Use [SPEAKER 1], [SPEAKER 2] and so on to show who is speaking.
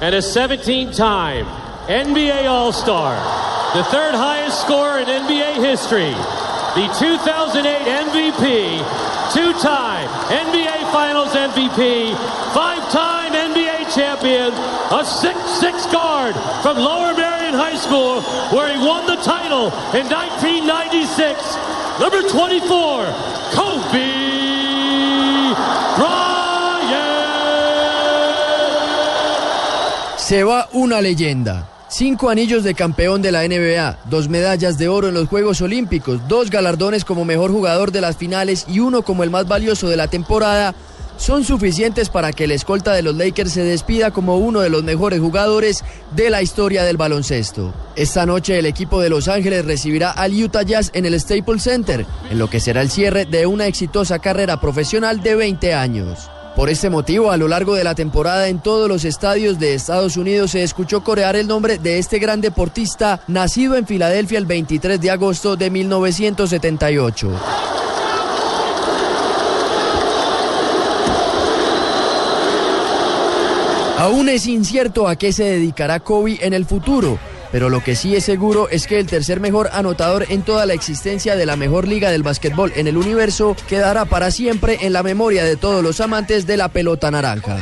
[SPEAKER 1] And a 17 time NBA All Star, the third highest score in NBA history, the 2008 MVP, two time NBA Finals MVP, five time NBA champion, a six-guard from Lower Marion High School, where he won the title in 1996. Number 24, Kobe
[SPEAKER 2] Se va una leyenda. Cinco anillos de campeón de la NBA, dos medallas de oro en los Juegos Olímpicos, dos galardones como mejor jugador de las finales y uno como el más valioso de la temporada, son suficientes para que el escolta de los Lakers se despida como uno de los mejores jugadores de la historia del baloncesto. Esta noche el equipo de Los Ángeles recibirá al Utah Jazz en el Staples Center, en lo que será el cierre de una exitosa carrera profesional de 20 años. Por este motivo, a lo largo de la temporada en todos los estadios de Estados Unidos se escuchó corear el nombre de este gran deportista nacido en Filadelfia el 23 de agosto de 1978. Aún es incierto a qué se dedicará Kobe en el futuro pero lo que sí es seguro es que el tercer mejor anotador en toda la existencia de la mejor liga del básquetbol en el universo quedará para siempre en la memoria de todos los amantes de la pelota naranja.